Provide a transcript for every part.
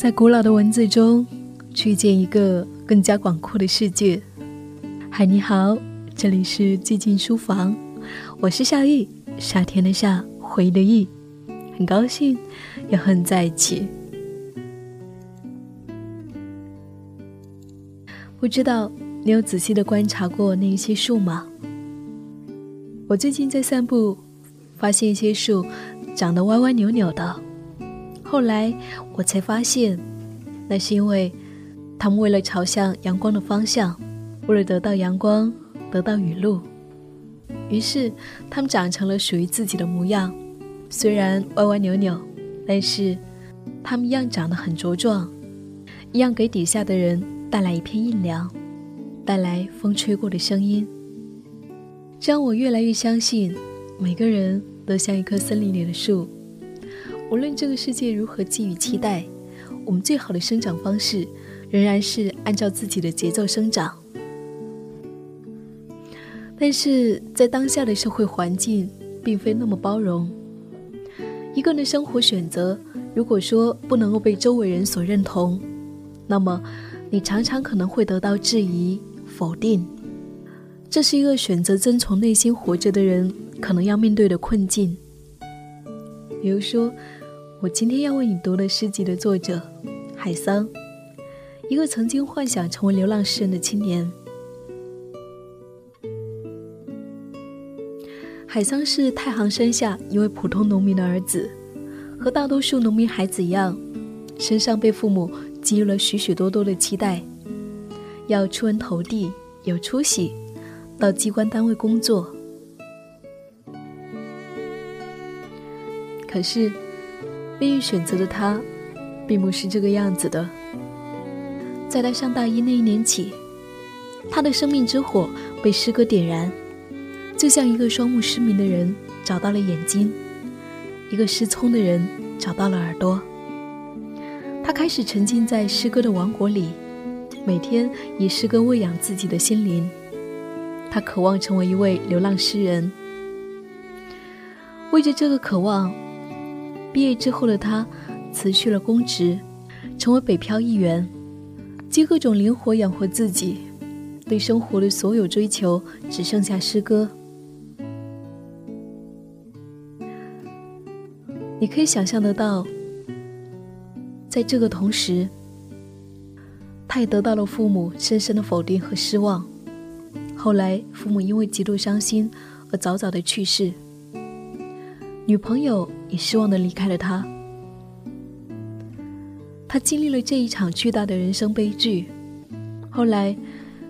在古老的文字中，去见一个更加广阔的世界。嗨，你好，这里是寂静书房，我是夏意，夏天的夏，回忆的忆，很高兴又和你在一起。不知道你有仔细的观察过那一些树吗？我最近在散步，发现一些树长得歪歪扭扭的。后来我才发现，那是因为它们为了朝向阳光的方向，为了得到阳光、得到雨露，于是它们长成了属于自己的模样。虽然歪歪扭扭，但是它们一样长得很茁壮，一样给底下的人带来一片阴凉，带来风吹过的声音。这让我越来越相信，每个人都像一棵森林里的树。无论这个世界如何寄予期待，我们最好的生长方式仍然是按照自己的节奏生长。但是在当下的社会环境并非那么包容，一个人的生活选择，如果说不能够被周围人所认同，那么你常常可能会得到质疑、否定。这是一个选择遵从内心活着的人可能要面对的困境。比如说。我今天要为你读的诗集的作者海桑，一个曾经幻想成为流浪诗人的青年。海桑是太行山下一位普通农民的儿子，和大多数农民孩子一样，身上被父母给予了许许多多的期待，要出人头地、有出息，到机关单位工作。可是。命运选择的他，并不是这个样子的。在他上大一那一年起，他的生命之火被诗歌点燃，就像一个双目失明的人找到了眼睛，一个失聪的人找到了耳朵。他开始沉浸在诗歌的王国里，每天以诗歌喂养自己的心灵。他渴望成为一位流浪诗人，为着这个渴望。毕业之后的他，辞去了公职，成为北漂一员，借各种灵活养活自己，对生活的所有追求只剩下诗歌。你可以想象得到，在这个同时，他也得到了父母深深的否定和失望。后来，父母因为极度伤心而早早的去世。女朋友也失望的离开了他。他经历了这一场巨大的人生悲剧。后来，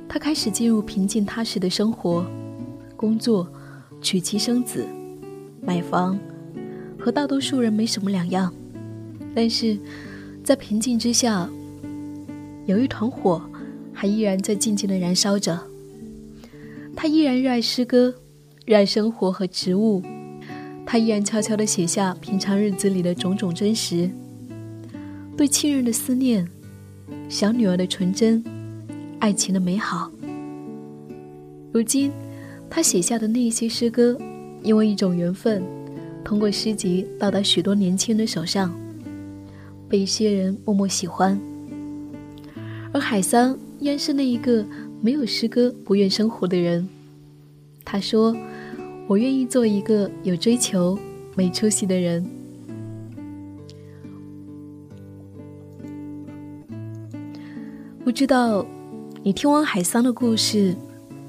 他开始进入平静踏实的生活，工作，娶妻生子，买房，和大多数人没什么两样。但是，在平静之下，有一团火，还依然在静静的燃烧着。他依然热爱诗歌，热爱生活和植物。他依然悄悄地写下平常日子里的种种真实，对亲人的思念，小女儿的纯真，爱情的美好。如今，他写下的那一些诗歌，因为一种缘分，通过诗集到达许多年轻人的手上，被一些人默默喜欢。而海桑依然是那一个没有诗歌不愿生活的人。他说。我愿意做一个有追求、没出息的人。不知道你听完海桑的故事，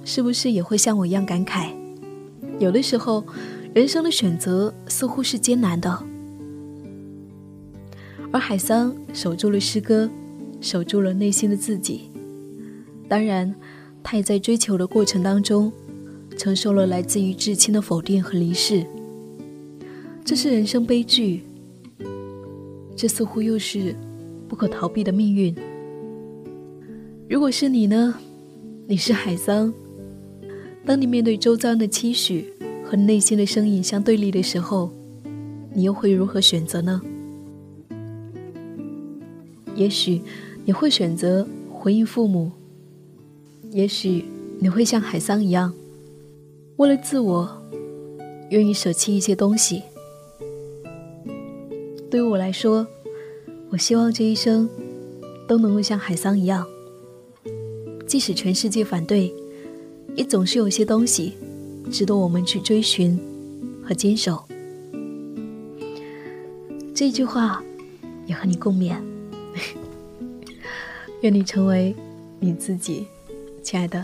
是不是也会像我一样感慨？有的时候，人生的选择似乎是艰难的，而海桑守住了诗歌，守住了内心的自己。当然，他也在追求的过程当中。承受了来自于至亲的否定和离世，这是人生悲剧。这似乎又是不可逃避的命运。如果是你呢？你是海桑。当你面对周遭的期许和内心的声音相对立的时候，你又会如何选择呢？也许你会选择回应父母，也许你会像海桑一样。为了自我，愿意舍弃一些东西。对于我来说，我希望这一生都能够像海桑一样，即使全世界反对，也总是有些东西值得我们去追寻和坚守。这句话也和你共勉。愿你成为你自己，亲爱的。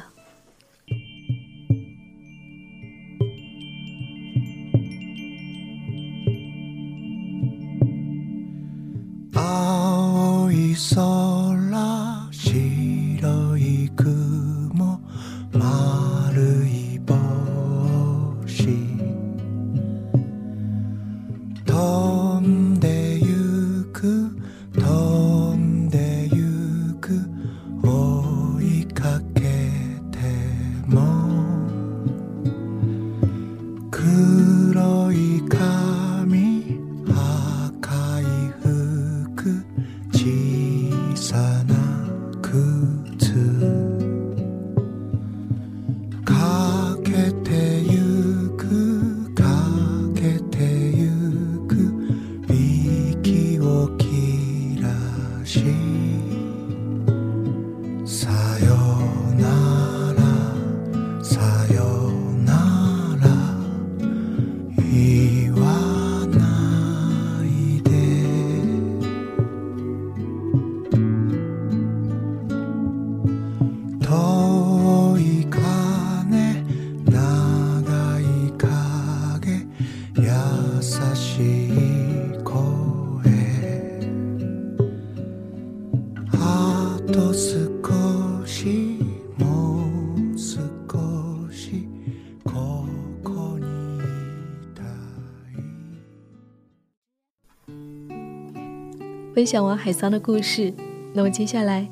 分享完海桑的故事，那么接下来，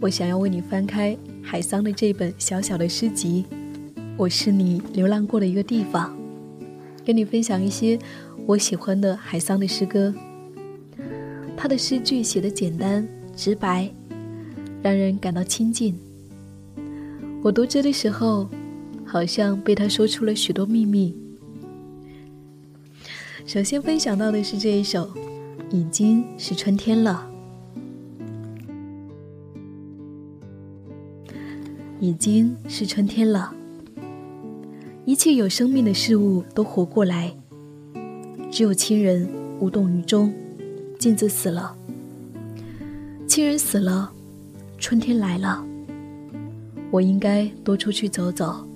我想要为你翻开海桑的这本小小的诗集。我是你流浪过的一个地方，跟你分享一些我喜欢的海桑的诗歌。他的诗句写的简单直白，让人感到亲近。我读着的时候，好像被他说出了许多秘密。首先分享到的是这一首。已经是春天了，已经是春天了。一切有生命的事物都活过来，只有亲人无动于衷，镜子死了。亲人死了，春天来了。我应该多出去走走，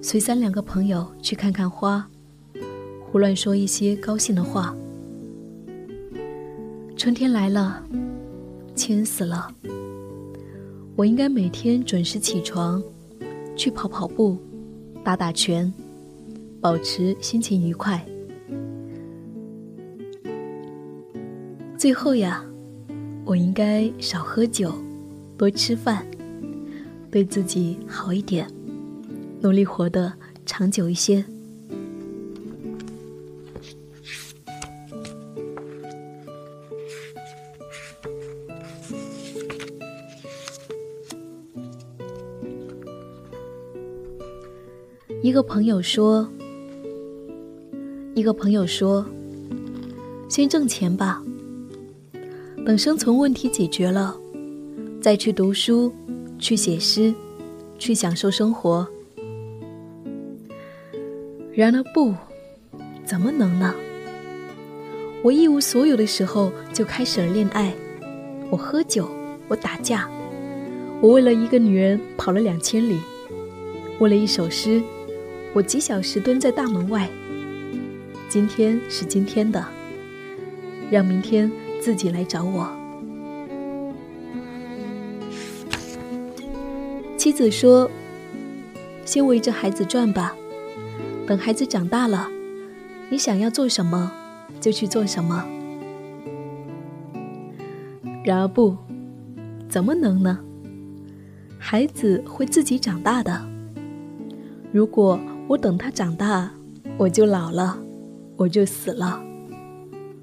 随三两个朋友去看看花，胡乱说一些高兴的话。春天来了，亲死了。我应该每天准时起床，去跑跑步，打打拳，保持心情愉快。最后呀，我应该少喝酒，多吃饭，对自己好一点，努力活得长久一些。一个朋友说：“一个朋友说，先挣钱吧，等生存问题解决了，再去读书，去写诗，去享受生活。然而不，怎么能呢？我一无所有的时候就开始了恋爱，我喝酒，我打架，我为了一个女人跑了两千里，为了一首诗。”我几小时蹲在大门外。今天是今天的，让明天自己来找我。妻子说：“先围着孩子转吧，等孩子长大了，你想要做什么就去做什么。”然而不，怎么能呢？孩子会自己长大的。如果。我等他长大，我就老了，我就死了，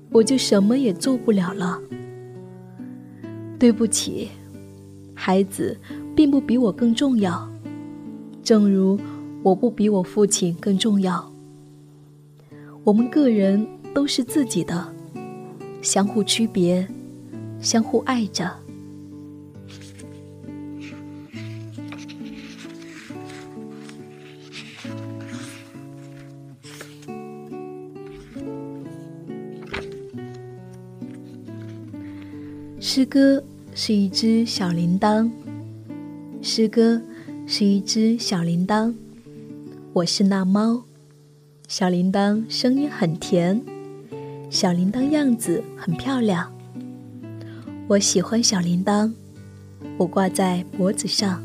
我就什么也做不了了。对不起，孩子并不比我更重要，正如我不比我父亲更重要。我们个人都是自己的，相互区别，相互爱着。诗歌是一只小铃铛，诗歌是一只小铃铛。我是那猫，小铃铛声音很甜，小铃铛样子很漂亮。我喜欢小铃铛，我挂在脖子上。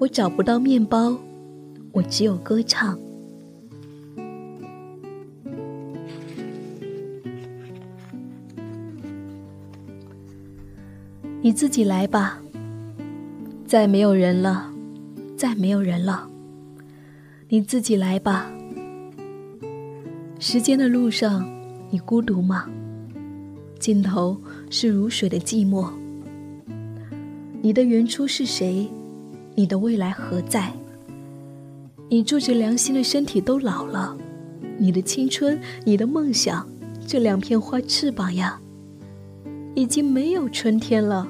我找不到面包，我只有歌唱。你自己来吧，再没有人了，再没有人了。你自己来吧。时间的路上，你孤独吗？尽头是如水的寂寞。你的原初是谁？你的未来何在？你住着良心的身体都老了，你的青春，你的梦想，这两片花翅膀呀。已经没有春天了，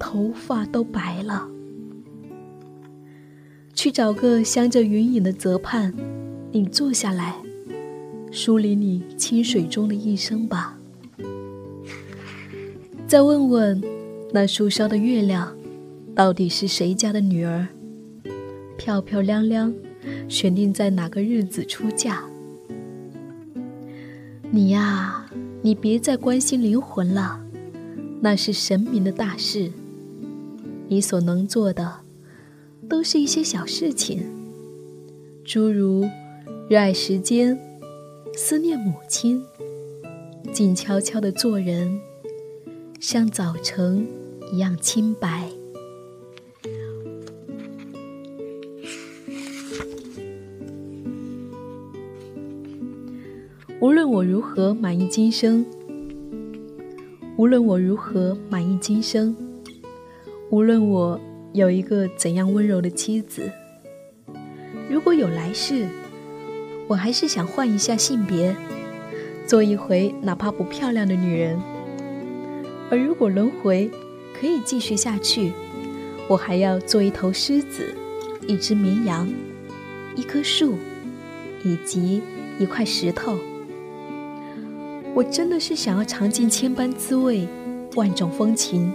头发都白了。去找个镶着云影的泽畔，你坐下来，梳理你清水中的一生吧。再问问，那树梢的月亮，到底是谁家的女儿？漂漂亮亮，选定在哪个日子出嫁？你呀，你别再关心灵魂了。那是神明的大事，你所能做的，都是一些小事情，诸如热爱时间、思念母亲、静悄悄的做人，像早晨一样清白。无论我如何满意今生。无论我如何满意今生，无论我有一个怎样温柔的妻子，如果有来世，我还是想换一下性别，做一回哪怕不漂亮的女人。而如果轮回可以继续下去，我还要做一头狮子，一只绵羊，一棵树，以及一块石头。我真的是想要尝尽千般滋味，万种风情。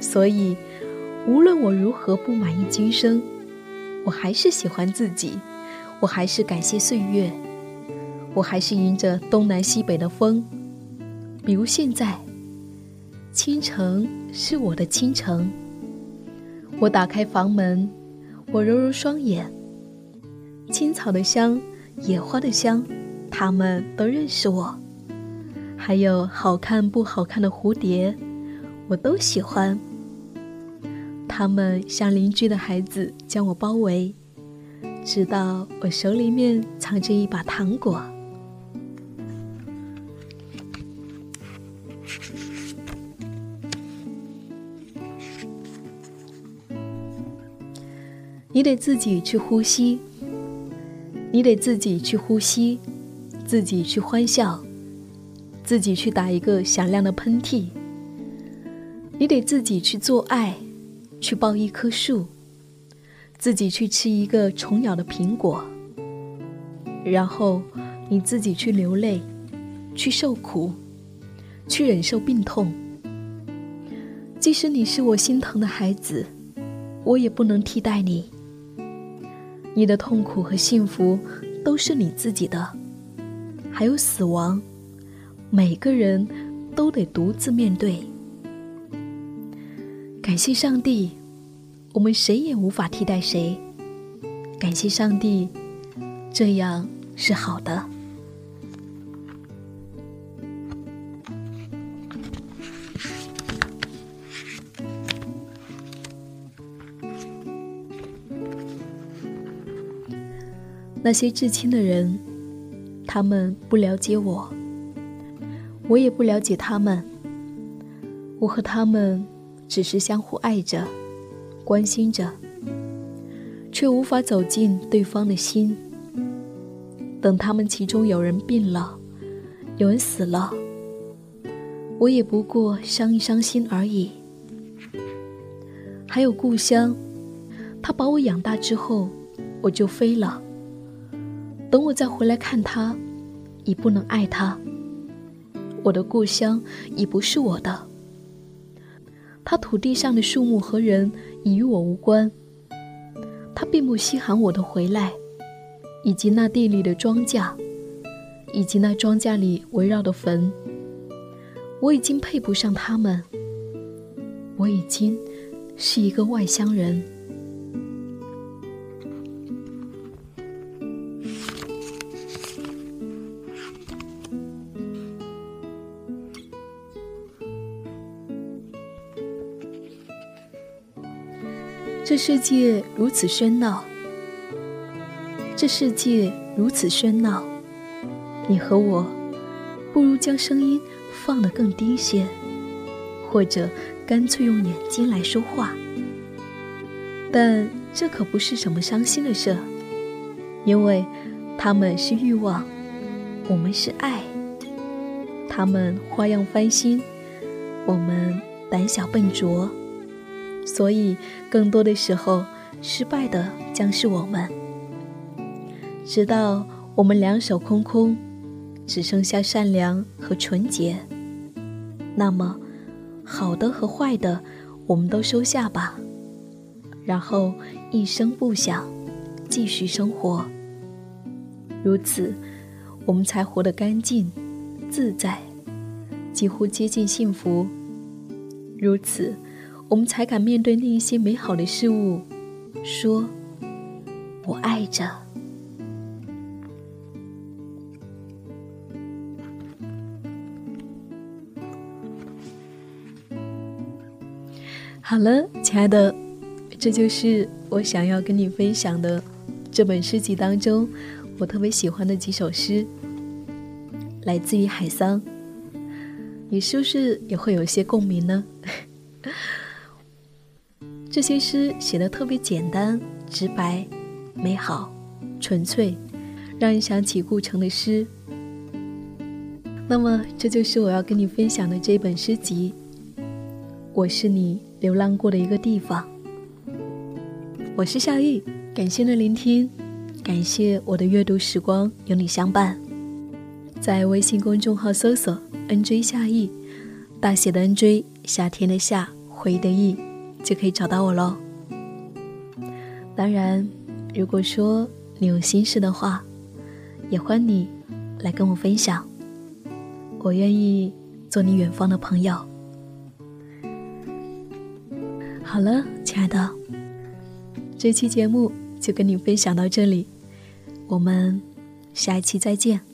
所以，无论我如何不满意今生，我还是喜欢自己，我还是感谢岁月，我还是迎着东南西北的风。比如现在，清晨是我的清晨。我打开房门，我揉揉双眼，青草的香，野花的香，他们都认识我。还有好看不好看的蝴蝶，我都喜欢。他们像邻居的孩子，将我包围，直到我手里面藏着一把糖果。你得自己去呼吸，你得自己去呼吸，自己去欢笑。自己去打一个响亮的喷嚏，你得自己去做爱，去抱一棵树，自己去吃一个虫咬的苹果，然后你自己去流泪，去受苦，去忍受病痛。即使你是我心疼的孩子，我也不能替代你。你的痛苦和幸福都是你自己的，还有死亡。每个人都得独自面对。感谢上帝，我们谁也无法替代谁。感谢上帝，这样是好的。那些至亲的人，他们不了解我。我也不了解他们，我和他们只是相互爱着、关心着，却无法走进对方的心。等他们其中有人病了，有人死了，我也不过伤一伤心而已。还有故乡，他把我养大之后，我就飞了。等我再回来看他，已不能爱他。我的故乡已不是我的。他土地上的树木和人已与我无关。他并不稀罕我的回来，以及那地里的庄稼，以及那庄稼里围绕的坟。我已经配不上他们。我已经是一个外乡人。世界如此喧闹，这世界如此喧闹，你和我不如将声音放得更低些，或者干脆用眼睛来说话。但这可不是什么伤心的事，因为他们是欲望，我们是爱。他们花样翻新，我们胆小笨拙。所以，更多的时候，失败的将是我们。直到我们两手空空，只剩下善良和纯洁，那么，好的和坏的，我们都收下吧。然后一声不响，继续生活。如此，我们才活得干净、自在，几乎接近幸福。如此。我们才敢面对那一些美好的事物，说：“我爱着。”好了，亲爱的，这就是我想要跟你分享的这本诗集当中我特别喜欢的几首诗，来自于海桑。你是不是也会有一些共鸣呢？这些诗写的特别简单、直白、美好、纯粹，让人想起顾城的诗。那么，这就是我要跟你分享的这本诗集。我是你流浪过的一个地方。我是夏意，感谢你的聆听，感谢我的阅读时光有你相伴。在微信公众号搜索 “nj 夏意”，大写的 “nj”，夏天的夏，回的忆。就可以找到我喽。当然，如果说你有心事的话，也欢迎你来跟我分享。我愿意做你远方的朋友。好了，亲爱的，这期节目就跟你分享到这里，我们下一期再见。